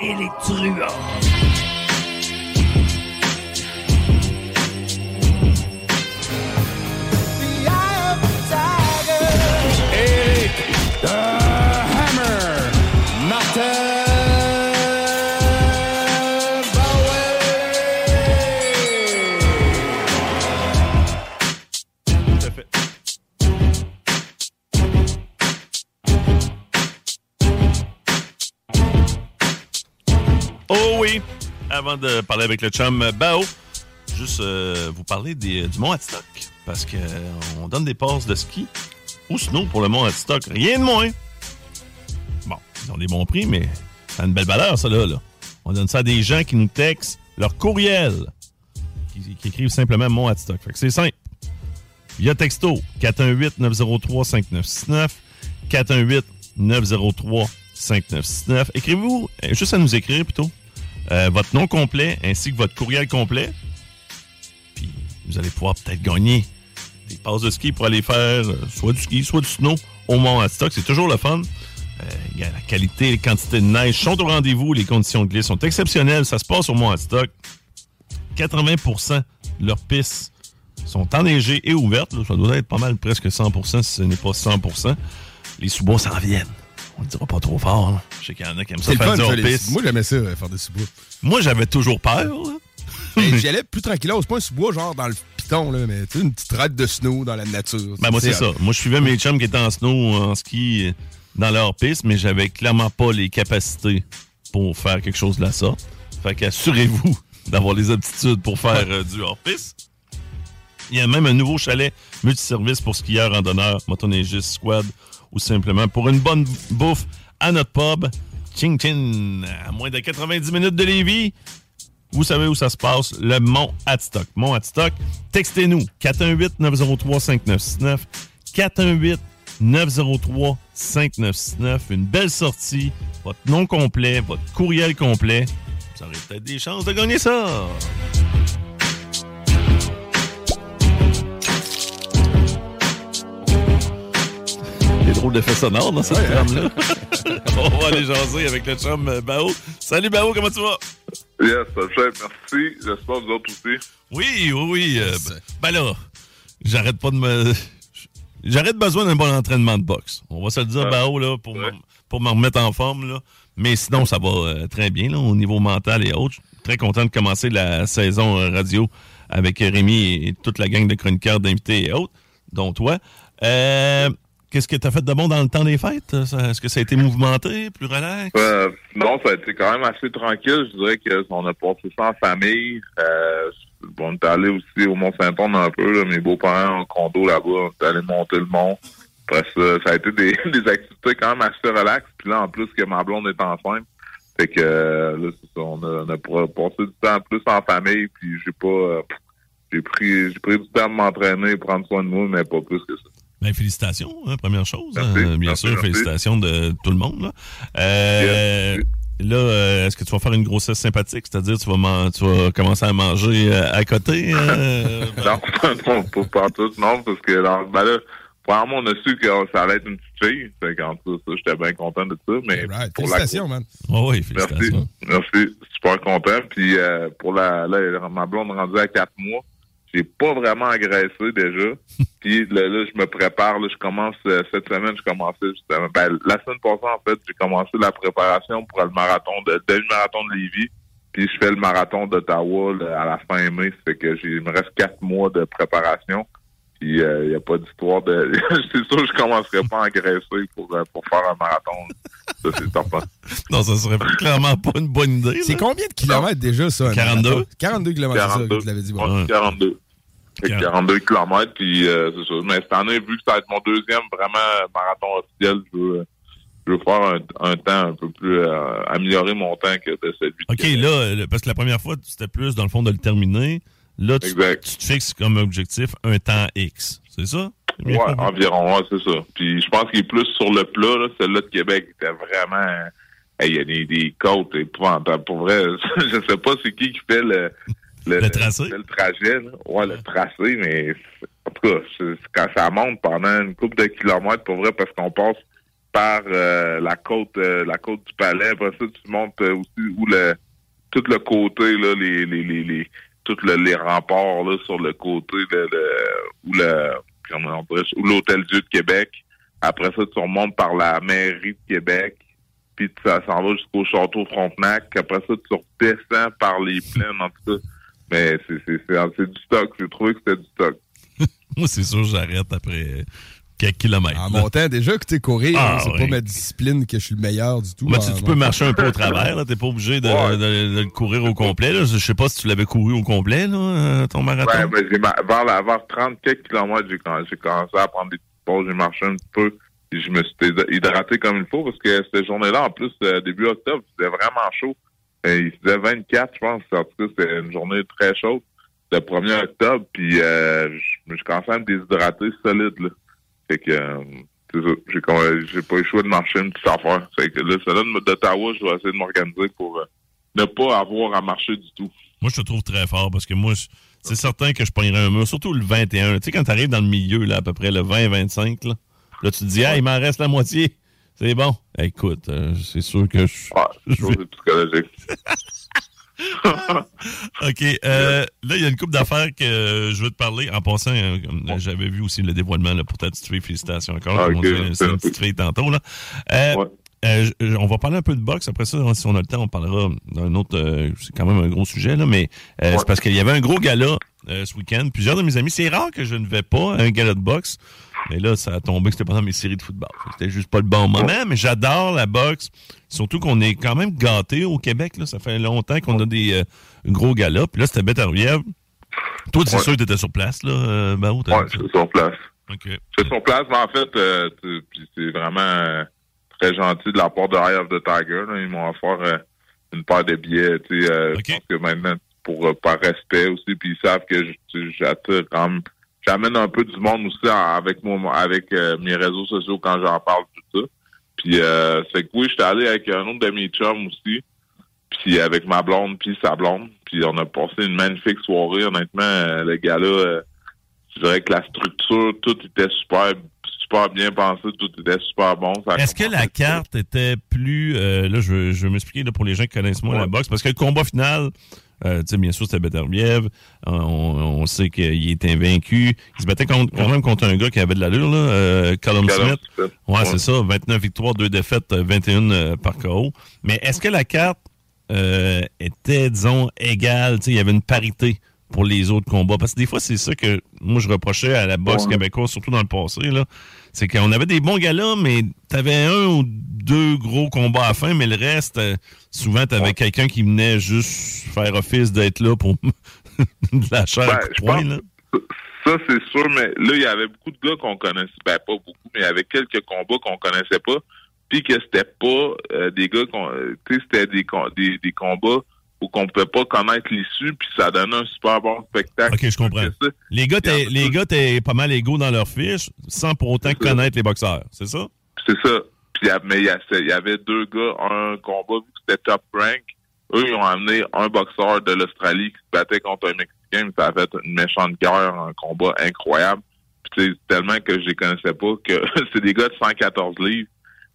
et les truands. Oh oui! Avant de parler avec le chum Bao, juste euh, vous parler des- du Mont Adstock. Parce que euh, on donne des passes de ski ou snow pour le Mont Adstock. Rien de moins. Bon, ils ont des bons prix, mais ça a une belle valeur, ça là. là. On donne ça à des gens qui nous textent leur courriel. Qui, écrivent simplement Mont Adstock. Fait que c'est simple. Via texto 418-903-5969. 418-903-5969. Écrivez-vous, euh, juste à nous écrire plutôt, euh, votre nom complet ainsi que votre courriel complet. Puis vous allez pouvoir peut-être gagner des passes de ski pour aller faire euh, soit du ski, soit du snow au Mont Adstock. C'est toujours le fun. Euh, la qualité, les quantités de neige sont au rendez-vous. Les conditions de glisse sont exceptionnelles. Ça se passe au Mont Adstock. 80% de leurs pistes sont enneigées et ouvertes. Ça doit être pas mal, presque 100% si ce n'est pas 100% Les sous-bois s'en viennent. On le dira pas trop fort. là. Je sais qu'il y en a qui aiment ça faire du hors-piste. Moi, j'aimais ça, euh, faire des sous-bois. Moi, j'avais toujours peur. Mais J'y allais plus tranquillement. C'est pas un sous-bois, genre dans le piton, là, mais tu sais, une petite raide de snow dans la nature. Ben, moi, c'est ça. Moi, je suivais mes chums qui étaient en snow, en ski, dans leur piste, mais j'avais clairement pas les capacités pour faire quelque chose de la sorte. Fait qu'assurez-vous d'avoir les aptitudes pour faire euh, du hors-piste. Il y a même un nouveau chalet multiservice pour skieurs, randonneurs, motoneigistes, squad ou simplement pour une bonne bouffe à notre pub. Ching Chin, à moins de 90 minutes de Lévis. Vous savez où ça se passe, le Mont Adstock. Mont Adstock, textez-nous 418-903-5969. 418-903-5969. Une belle sortie, votre nom complet, votre courriel complet. Vous aurez peut-être des chances de gagner ça. Des drôles d'effets sonores dans cette trame-là. On va aller jaser avec le chum euh, Bao. Salut Bao, comment tu vas? Yes, chef, merci. J'espère que vous autres aussi. Oui, oui, oui. euh, ben, là, j'arrête pas de me. J'arrête besoin d'un bon entraînement de boxe. On va se le dire, Ah. Bao, là, pour, me, pour me remettre en forme. Là. Mais sinon, ça va euh, très bien là, au niveau mental et autres. Je suis très content de commencer la saison euh, radio avec Rémi et toute la gang de chroniqueurs, d'invités et autres, dont toi. Euh, Qu'est-ce que tu as fait de bon dans le temps des fêtes? Est-ce que ça a été mouvementé, plus relax? Euh, non, ça a été quand même assez tranquille. Je dirais qu'on a passé ça en famille. Euh, on est allé aussi au Mont-Saint-Anne un peu. Mes beaux-parents ont condo là-bas. On est allé monter le mont. Après ça, ça a été des, activités quand même assez relax. Puis là, en plus que ma blonde est enceinte. Fait que euh, là. On a, on passé du temps plus en famille. Puis j'ai pas... euh, j'ai pris pris du temps à m'entraîner, prendre soin de moi, mais pas plus que ça. Ben, félicitations, hein, première chose. Merci, hein, bien merci, sûr, merci. félicitations de tout le monde. Là, Euh, là euh, est-ce que tu vas faire une grossesse sympathique? C'est-à-dire, tu vas, man- tu vas commencer à manger euh, à côté? euh, non, non, pas, pas tout, non, parce que là, ben là, premièrement, on a su que ça allait être une petite fille. Fait qu'en tout ça, j'étais bien content de ça. Mais Right. pour la Félicitations, man. Oh oui, Merci. félicitations. Merci. Super content. Puis euh, pour la là, ma blonde rendue à quatre mois, j'ai pas vraiment agressé déjà. Puis là, là, je me prépare. Là, je commence euh, cette semaine, je commençais justement. Ben, la semaine passée, en fait, j'ai commencé la préparation pour le marathon de demi-marathon de Lévis. Puis je fais le marathon d'Ottawa là, à la fin mai. Ça fait que j'ai il me reste quatre mois de préparation. Puis il n'y a pas d'histoire de. c'est sûr, je commencerai pas à engraisser pour, euh, pour faire un marathon. Ça, c'est certain. Non, ça serait clairement pas une bonne idée. C'est combien de kilomètres déjà, ça? un 42? marathon? 42 kilomètres, c'est ça, 42. que tu l'avais dit. Bon. Ouais. 42. Fait que 42 km, puis euh, c'est ça. Mais cette année, vu que ça va être mon deuxième vraiment marathon officiel, je veux, je veux faire un, un temps un peu plus... euh, améliorer mon temps que de celui OK, là, parce que la première fois, c'était plus, dans le fond, de le terminer. Là, tu, tu te fixes comme objectif un temps X. C'est ça? Ouais, compris? environ, ouais, c'est ça. Puis je pense qu'il est plus sur le plat, là. Celle-là de Québec était vraiment... Hey, Il y a des, des côtes épouvantables. Pour vrai, je sais pas c'est qui qui fait le... Le tracé? Le, trajet, là. Ouais, le tracé, mais en tout cas, quand ça monte pendant une couple de kilomètres, pour vrai, parce qu'on passe par euh, la côte euh, la côte du palais. Après ça, tu montes euh, aussi où le tout le côté, là, les, les, les, les tout le, les remparts là, sur le côté le- où le comment on dirait, où l'Hôtel Dieu de Québec. Après ça, tu remontes par la mairie de Québec, puis ça s'en va jusqu'au château Frontenac. Après ça, tu redescends par les plaines, en tout cas. Mais c'est c'est- c'est c'est du stock. J'ai trouvé que c'était du stock. Moi, c'est sûr, j'arrête après quelques kilomètres. En là. montant, déjà, écoutez, courir, Ah, c'est oui. pas ma discipline que je suis le meilleur du tout. Mais tu, tu peux montant. marcher un peu au travers, là. T'es pas obligé de, Ouais. de- de le courir au complet. Là. Je sais pas si tu l'avais couru au complet, là, euh, ton marathon. Ouais, vers, la, vers 30 quelques kilomètres, j'ai commencé à prendre des petites pauses, j'ai marché un petit peu, puis je me suis hyd- hydraté comme il faut, parce que cette journée-là, en plus, euh, début octobre, c'était vraiment chaud. Euh, il faisait 24, je pense. En tout cas, c'était une journée très chaude, le 1er octobre, puis euh, je je commençais à me déshydrater solide, là. Fait que, euh, c'est ça, j'ai pas eu le choix de marcher une petite affaire. Fait que là, celle-là d'Ottawa, je vais essayer de m'organiser pour euh, ne pas avoir à marcher du tout. Moi, je te trouve très fort parce que moi, c'est certain que je pognerais un mur, surtout le 21. Tu sais, quand t'arrives dans le milieu, là, à peu près le 20-25, là, là, tu te dis, ah, il m'en reste la moitié. C'est bon. Écoute, euh, c'est sûr que je. Ouais, je psychologique. OK. euh, là, il y a une couple d'affaires que euh, je veux te parler. En passant, euh, j'avais vu aussi le dévoilement là, pour ta petite fille. Félicitations encore. Ah, comme on ok. disait, c'est une petite fille tantôt. Là. Ouais. on va parler un peu de boxe. Après ça, si on a le temps, on parlera d'un autre. c'est quand même un gros sujet, là, mais Ouais. c'est parce qu'il y avait un gros gala ce week-end. Plusieurs de mes amis, c'est rare que je ne vais pas à un gala de boxe. Mais là, ça a tombé que c'était pendant mes séries de football. C'était juste pas le bon moment, mais j'adore la boxe. Surtout qu'on est quand même gâtés au Québec. Là. Ça fait longtemps qu'on a des euh, gros galas. Puis là, c'était Beterbiev. Toi, c'est Ouais. sûr que tu étais sur place, là, euh, je suis sur place. OK. Je suis sur place, mais en fait, euh, c'est vraiment euh, très gentil de la part de Eye of the Tiger. là. Ils m'ont offert euh, une paire de billets. Tu sais, euh, Ok. Je pense que maintenant, pour par respect aussi, puis ils savent que j'attire quand même. J'amène un peu du monde aussi avec moi, avec euh, mes réseaux sociaux quand j'en parle tout ça. Puis euh, c'est que oui, j'étais allé avec un autre de mes chums aussi, puis avec ma blonde puis sa blonde, puis on a passé une magnifique soirée. Honnêtement, euh, le gars-là, euh, je dirais que la structure, tout était super, super bien pensé, tout était super bon. Est-ce que la carte était plus. euh, là, je veux, je veux m'expliquer pour les gens qui connaissent moins la boxe, parce que le combat final, euh, bien sûr, c'était Beterbiev. On, on sait qu'il était invaincu. Il se battait contre- quand même contre un gars qui avait de l'allure, là, euh, Smith. Ouais, Ouais. c'est ça. 29 victoires, 2 défaites, euh, 21 euh, par KO. Mais est-ce que la carte euh, était, disons, égale? Il y avait une parité pour les autres combats. Parce que des fois, c'est ça que moi, je reprochais à la boxe Ouais. québécoise, surtout dans le passé. là. C'est qu'on avait des bons galas, mais t'avais un ou deux gros combats à la fin, mais le reste, euh, souvent, t'avais quelqu'un qui venait juste faire office d'être là pour de la chair Ben, à pense- là. Ça, c'est sûr, mais là, il y avait beaucoup de gars qu'on connaissait. Ben, pas beaucoup, mais il y avait quelques combats qu'on connaissait pas. Puis que c'était pas euh, des gars qu'on. Tu sais, c'était des, com- des, des combats où qu'on pouvait pas connaître l'issue, puis ça donnait un super bon spectacle. OK, je comprends. Les gars, t'es- les gars, t'es pas mal égaux dans leur fiche, sans pour autant connaître les boxeurs, c'est ça? C'est ça. Puis, mais il y, avait deux gars, un combat, vu que c'était top rank. Eux, ils ont amené un boxeur de l'Australie qui se battait contre un Mexicain, mais ça a fait une méchante guerre, un combat incroyable. Puis, tellement que je les connaissais pas, que c'est des gars de 114 livres.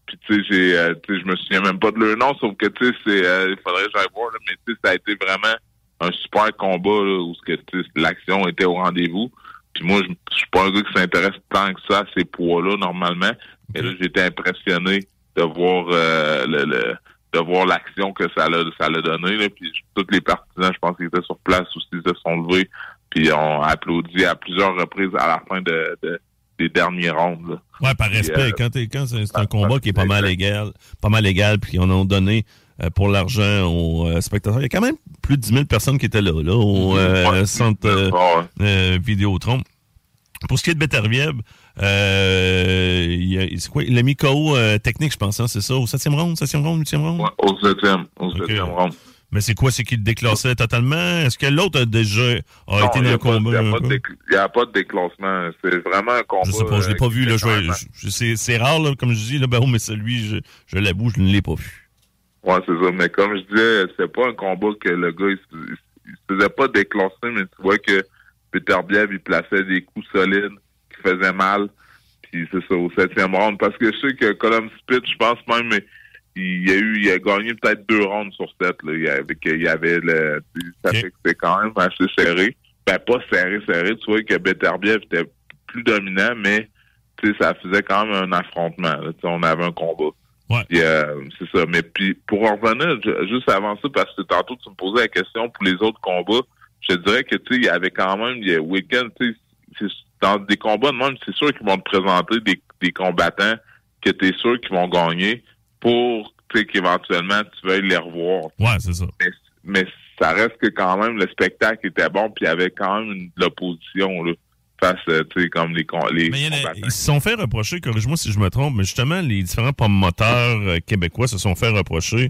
Puis, tu sais, euh, je me souviens même pas de leur nom, sauf que, tu sais, euh, il faudrait que j'aille voir, là, mais tu sais, ça a été vraiment un super combat, là, où ce que, l'action était au rendez-vous. Puis moi, je je suis pas un gars qui s'intéresse tant que ça à ces poids-là, normalement. Mais là, j'étais impressionné de voir euh, le, le- de voir l'action que ça l'a ça l'a donné. Là. Puis tous les partisans, je pense qu'ils étaient sur place aussi, ils se sont levés. Puis ont applaudi à plusieurs reprises à la fin de, de- des derniers rounds. là. Ouais, par respect. euh, quand quand c'est un combat qui est pas mal égal, pas mal égal, puis on a donné euh, pour l'argent aux euh, spectateurs. Il y a quand même plus de 10 000 personnes qui étaient là, là, au Ouais. centre ouais. Vidéotron. Pour ce qui est de Beterbiev, euh, il y a- c'est quoi? Il a mis KO euh, technique, je pense, hein, c'est ça? Au 7e round, 7e round, 8e round? Ouais, au septième, au Ok. septième round. Mais c'est quoi? C'est qu'il le déclassait totalement? Est-ce que l'autre a déjà a Non, été dans le combat? Il n'y a, pas de déclassement. C'est vraiment un combat. Je sais pas, je l'ai pas euh, vu. Je- c'est, rare, là, comme je dis, là, ben, oh, mais celui, je, je l'avoue, je ne l'ai pas vu. Ouais, c'est ça. Mais comme je disais, c'est pas un combat que le gars, il, se- il se faisait pas déclasser, mais tu vois que Peter Biev, il plaçait des coups solides qui faisaient mal. Puis c'est ça, au septième round. Parce que je sais que Colin Spitz, je pense même, il a eu, il a gagné peut-être deux rounds sur sept, là. Il y avait, y avait le, ça fait que c'était quand même assez serré. Ben, pas serré, serré. Tu vois que Beterbiev était plus dominant, mais, tu sais, ça faisait quand même un affrontement, là. On avait un combat. Ouais. Euh, c'est ça. Mais puis pour en revenir, ju- juste avant ça, parce que tantôt tu me posais la question pour les autres combats, je te dirais que tu sais, il y avait quand même il y a week-end, tu sais, dans des combats de même, c'est sûr qu'ils vont te présenter des, des combattants que tu es sûr qu'ils vont gagner pour tu sais, qu'éventuellement tu veuilles les revoir. Ouais, c'est ça. Mais, mais ça reste que quand même le spectacle était bon, puis il y avait quand même une, de l'opposition là, face, euh, tu sais, comme les, les Mais a- ils se sont fait reprocher, corrige-moi si je me trompe, mais justement, les différents promoteurs euh, québécois se sont fait reprocher.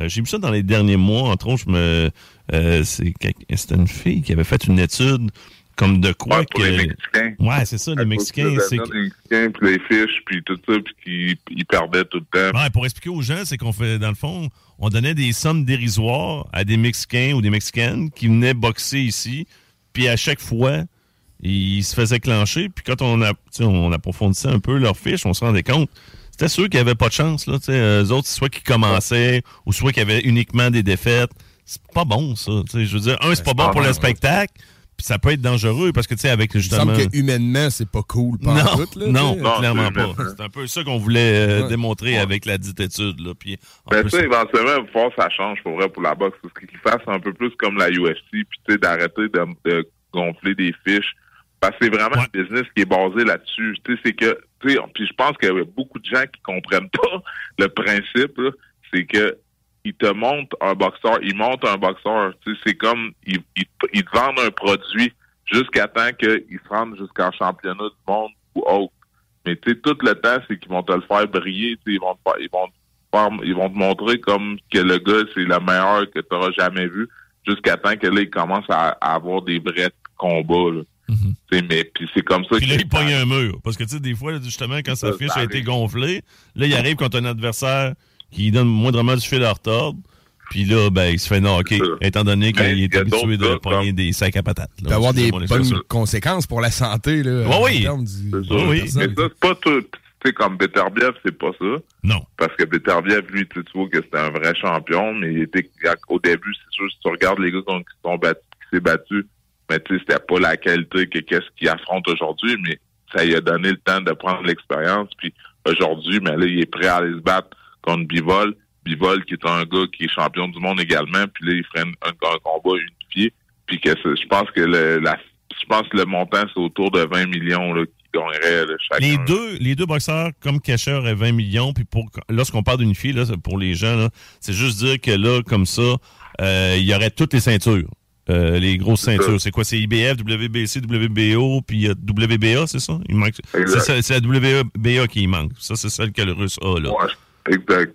Euh, J'ai vu ça dans les derniers mois, entre autres, je me, euh, c'était une fille qui avait fait une étude comme de quoi Ouais, que. les Mexicains. Ouais, c'est ça, les Mexicains. c'est des Mexicains, puis les fiches, puis tout ça, puis qu'ils ils perdaient tout le temps. Ouais, pour expliquer aux gens, c'est qu'on fait, dans le fond, on donnait des sommes dérisoires à des Mexicains ou des Mexicaines qui venaient boxer ici, puis à chaque fois, ils se faisaient clencher, puis quand on a, on approfondissait un peu leurs fiches, on se rendait compte, c'était ceux qui avaient pas de chance, là, eux autres, soit qui commençaient, ou soit qui avaient uniquement des défaites. C'est pas bon, ça, je veux dire, un, c'est pas bon pour le spectacle, ça peut être dangereux, parce que, tu sais, avec Il me justement... semble que humainement, c'est pas cool. Pas Non, là, non, clairement pas. C'est un peu ça qu'on voulait euh, Ouais. démontrer Ouais. avec la dite étude. Là. Puis, en Ben ça, éventuellement, il que ça change pour vrai pour la boxe. Parce qu'ils fassent un peu plus comme la UFC, puis tu sais, d'arrêter de, de gonfler des fiches. Parce que c'est vraiment Ouais. un business qui est basé là-dessus. Tu sais, c'est que, tu sais, puis je pense qu'il y a beaucoup de gens qui comprennent pas le principe, là. c'est que ils te montrent un boxeur, ils montent un boxeur. Tu sais, c'est comme, ils, ils, ils te vendent un produit jusqu'à temps qu'ils se rendent jusqu'en championnat du monde ou autre. Mais tu sais, tout le temps, c'est qu'ils vont te le faire briller. tu sais, Ils vont, te faire- ils vont te faire- ils vont te montrer comme que le gars, c'est le meilleur que tu auras jamais vu, jusqu'à temps que là, il commence à, à avoir des vrais combats. Là. Mhm. Mais puis c'est comme ça Puis là, il pogne un mur. Parce que, tu sais, des fois, là, justement, quand sa fiche a été gonflée, là, il arrive contre un adversaire qui donne moindrement du fil à retordre. Puis là, ben, il se fait knocker, étant donné qu'il il est habitué de comme- des sacs à patates. Il peut y avoir des bonnes conséquences pour la santé. Là, oui. du- oui. Mais ça, c'est pas tout. Tu sais, comme Beterbiev, c'est pas ça. Non. Parce que Beterbiev, lui, tu vois que c'était un vrai champion, mais il était au début, c'est sûr, si tu regardes les gars qui sont battus, qui s'est battu, mais tu sais, c'était pas la qualité que qu'est-ce qu'il affronte aujourd'hui, mais ça lui a donné le temps de prendre l'expérience. Puis aujourd'hui, mais là, il est prêt à aller se battre contre Bivol. Bivol, qui est un gars qui est champion du monde également, puis là, il ferait un, un- un combat unifié. Puis que c'est- je pense que le, la, je pense que le montant, c'est autour de 20 millions là, qui gagneraient là, chacun. Les deux, les deux boxeurs comme cacheur à 20 millions, puis pour lorsqu'on parle d'une fille, là, c'est pour les gens, là, c'est juste dire que là, comme ça, euh, il y aurait toutes les ceintures. Euh, les grosses ceintures. C'est quoi? C'est IBF, WBC, WBO, puis il y a WBA, c'est ça? Il manque. C'est la WBA qui manque. Ça, c'est celle que le russe a, là. Ouais, exact.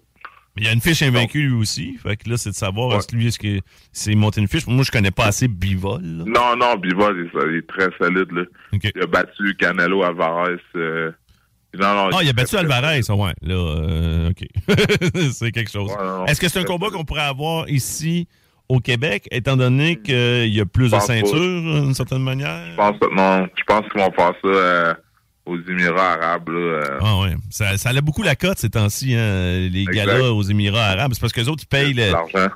Il y a une fiche invaincue lui aussi. Fait que là, c'est de savoir Ouais. est-ce lui, est-ce que c'est monté une fiche? Moi, je connais pas assez Bivol. là. Non, non, Bivol, il, est- il est très solide. Là. Il a battu Canelo Alvarez. euh, non, non, Ah, il a battu Alvarez, ça, ouais. Là, euh, OK. c'est quelque chose. Ouais, Est-ce que c'est un combat qu'on pourrait avoir ici au Québec, étant donné qu'il y a plus de ceintures, d'une certaine manière? Je pense, non, je pense qu'ils vont faire ça euh, aux Émirats arabes. Là, euh. Ah. Ça, ça a beaucoup la cote ces temps-ci, hein, les Exact. galas aux Émirats arabes. C'est parce que les autres, ils payent le-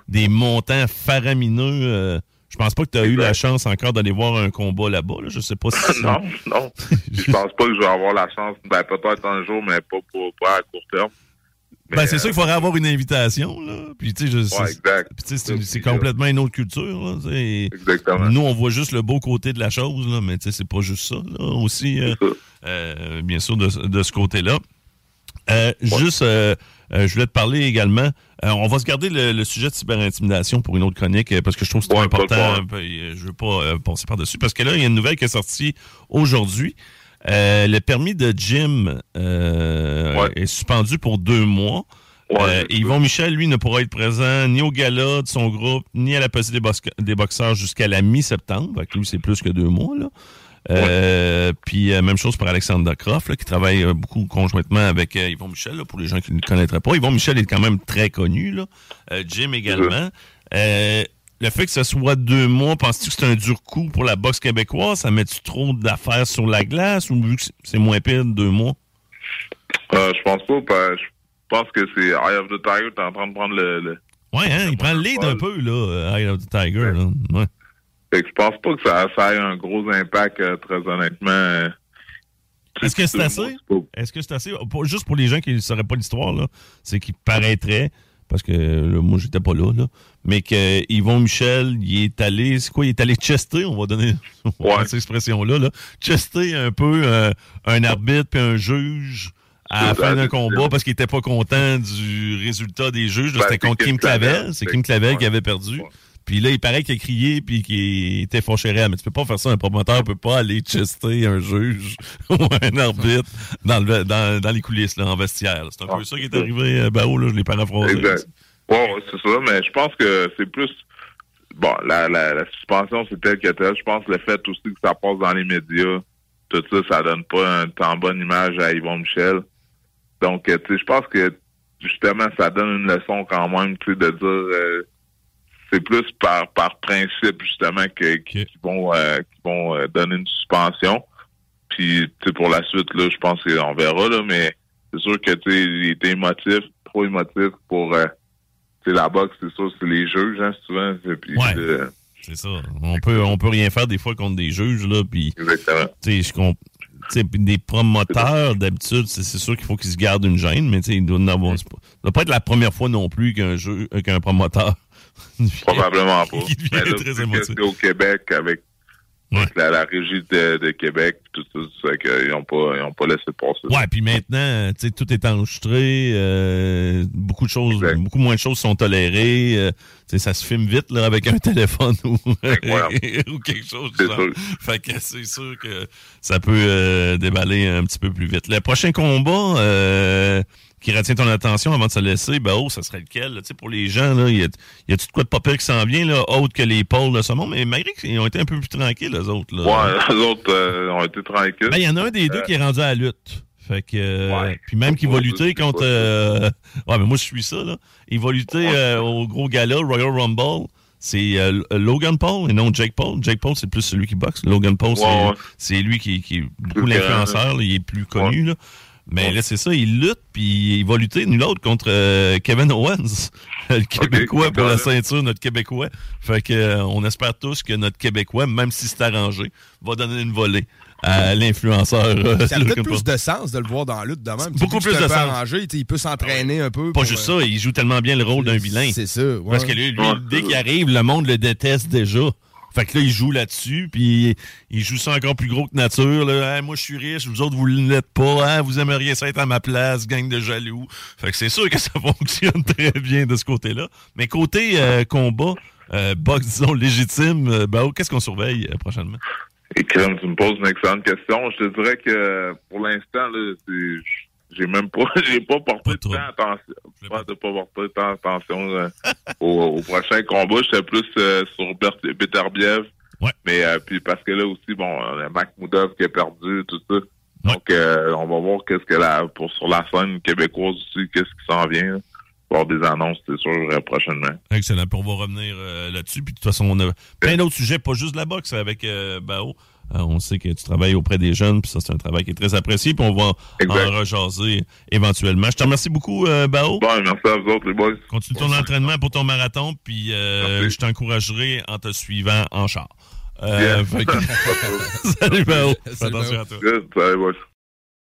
des montants faramineux. euh, je pense pas que tu as eu la chance encore d'aller voir un combat là-bas. Là. Je sais pas si... non, non. je pense pas que je vais avoir la chance. Ben, peut-être un jour, mais pas, pour, pas à court terme. Mais, Ben, c'est sûr euh, qu'il faudrait avoir une invitation. Là. Puis, tu sais, Ouais, c'est- c'est complètement une autre culture. Là. Exactement. Nous, on voit juste le beau côté de la chose, là, mais tu sais, c'est pas juste ça là, aussi, euh, ça. euh, bien sûr, de, de ce côté-là. Euh, Juste, euh, euh, je voulais te parler également. euh, on va se garder le, le sujet de cyberintimidation pour une autre chronique euh, parce que je trouve que c'est Ouais, important. euh, je veux pas euh, passer par-dessus parce que là, il y a une nouvelle qui est sortie aujourd'hui. Euh, le permis de gym euh, Ouais. est suspendu pour deux mois. Ouais, Euh, Yvon Michel, lui, ne pourra être présent ni au gala de son groupe, ni à la pesée des, boxeurs jusqu'à la mi-septembre. Lui, c'est plus que deux mois. Là. Euh, Puis euh, même chose pour Alexander Croft, là, qui travaille euh, beaucoup conjointement avec Yvon Michel, là, pour les gens qui ne le connaîtraient pas. Yvon Michel est quand même très connu. Là. Jim également. Le fait que ce soit deux mois, penses-tu que c'est un dur coup pour la boxe québécoise? Ça met-tu trop d'affaires sur la glace ou vu que c'est moins pire de deux mois? Euh, je pense pas. Je pense que c'est Eye of the Tiger. T'es en train de prendre le. le... Ouais, hein, il prend le lead un peu, là, euh, Eye of the Tiger. Là. Ouais. Fait que je pense pas que ça, ça ait un gros impact, euh, très honnêtement. euh, Est-ce que c'est assez? Est-ce que c'est assez? Pour- juste pour les gens qui ne sauraient pas l'histoire, là, c'est qu'il paraîtrait, parce que là, moi, j'étais pas là, là, mais que Yvon Michel, il est allé, c'est quoi, il est allé chester, on va donner on va Ouais. prendre cette expression-là, là, chester un peu euh, un arbitre puis un juge à la fin d'un combat parce qu'il était pas content du résultat des juges. Ben, C'était contre Kim Clavel. C'est Kim Clavel qui avait perdu. Ouais. Puis là, il paraît qu'il a crié puis qu'il était raide. Mais tu peux pas faire ça. Un promoteur peut pas aller chester un juge ou un arbitre dans, le, dans, dans les coulisses, là, en vestiaire. C'est un peu Ah, ça qui est arrivé, euh, Bao, là, je l'ai paraphrasé. Exact. Ouais, ouais, c'est ça, mais je pense que c'est plus. Bon, la, la, la suspension, c'est tel que tel. Je pense que le fait aussi que ça passe dans les médias, tout ça, ça donne pas un tant bonne image à Yvon Michel. Donc, euh, tu sais, je pense que justement, ça donne une leçon quand même, tu sais, de dire. euh, c'est plus par, par principe, justement, que, qu'ils vont, euh, qu'ils vont euh, donner une suspension. Puis, pour la suite, là, je pense qu'on verra, là, mais c'est sûr que, tu il était émotif, trop émotif pour, euh, la boxe, c'est sûr, c'est les juges, hein, souvent. c'est- Puis, Ouais. C'est ça. On peut, on peut rien faire des fois contre des juges, là, puis... exactement. tu sais, je des promoteurs, d'habitude, c'est c'est sûr qu'il faut qu'ils se gardent une gêne, mais il doit avoir- ça doit pas être la première fois non plus qu'un jeu, euh, qu'un promoteur. Probablement pas. Qui devient là, très émotif. au Québec avec, Ouais. avec la, la régie de, de Québec, tout ça, c'est qu'ils n'ont pas, ils ont pas laissé passer. Ouais, puis maintenant, tu sais, tout est enregistré, euh, beaucoup de choses, Exact. beaucoup moins de choses sont tolérées. euh, tu sais, ça se filme vite là avec un téléphone ou, quelque chose. C'est sûr. Fait que c'est sûr que ça peut euh, déballer un petit peu plus vite. Le prochain combat qui retient ton attention avant de se laisser, ben oh, ça serait lequel? là? Tu sais, pour les gens, là, il y a, y a-tu de quoi de pas pire qui s'en vient, là, autre que les pôles de ce monde, mais malgré qu'ils ont été un peu plus tranquilles, les autres. Là. Ouais, les autres euh, ont été tranquilles. Ben, il y en a un des deux Euh, qui est rendu à la lutte. Fait que, euh, Ouais. puis même qu'il va lutter contre, euh, ouais, mais moi je suis ça là. Il va lutter euh, au gros gala Royal Rumble. C'est euh, Logan Paul et non Jake Paul. Jake Paul c'est plus celui qui boxe. Logan Paul c'est, Ouais, lui qui, qui est beaucoup l'influenceur. il est plus connu là. Mais là c'est ça, il lutte puis il va lutter nul autre contre euh, Kevin Owens, le Québécois pour la ceinture, notre Québécois. Fait que euh, on espère tous que notre Québécois, même si c'est arrangé, va donner une volée à l'influenceur. euh, Ça a peut-être plus de sens de le voir dans la lutte de même. Beaucoup plus de sens. arrangé, il peut s'entraîner un peu. Pas pour, juste euh, ça, il joue tellement bien le rôle d'un vilain. C'est ça. ouais. Parce que lui, lui, Ouais, dès qu'il arrive, le monde le déteste déjà. Fait que là, il joue là-dessus, puis il joue ça encore plus gros que nature. Là. Moi, je suis riche, vous autres, vous ne l'êtes pas. Hein? Vous aimeriez ça être à ma place, gang de jaloux. Fait que c'est sûr que ça fonctionne très bien de ce côté-là. Mais côté euh, combat, euh, boxe, disons, légitime, euh, ben, qu'est-ce qu'on surveille euh, prochainement? Et Crème, tu me poses une excellente question. Je te dirais que pour l'instant, c'est j'ai même pas j'ai pas porté Pas tant attention je pense de pas porter tant attention euh, au, au prochain combat j'étais plus euh, sur Beterbiev Ouais. mais euh, puis parce que là aussi bon on a Makhmoudov qui a perdu tout ça donc on va voir qu'est-ce que la pour sur la scène québécoise aussi qu'est-ce qui s'en vient là. Des annonces c'est sûr prochainement Excellent. Puis on va revenir euh, là-dessus. Puis de toute façon, on a plein d'autres sujets, pas juste la boxe avec euh, Bao. Euh, on sait que tu travailles auprès des jeunes, puis ça, c'est un travail qui est très apprécié. Puis on va Exact. en rejaser éventuellement. Je te remercie beaucoup, euh, Bao. bon merci à vous autres les boys Continue ton entraînement pour ton marathon, puis euh, je t'encouragerai en te suivant en char. Euh, Bien. fait que- Salut, Bao. Attention à toi. Good. Salut, boys.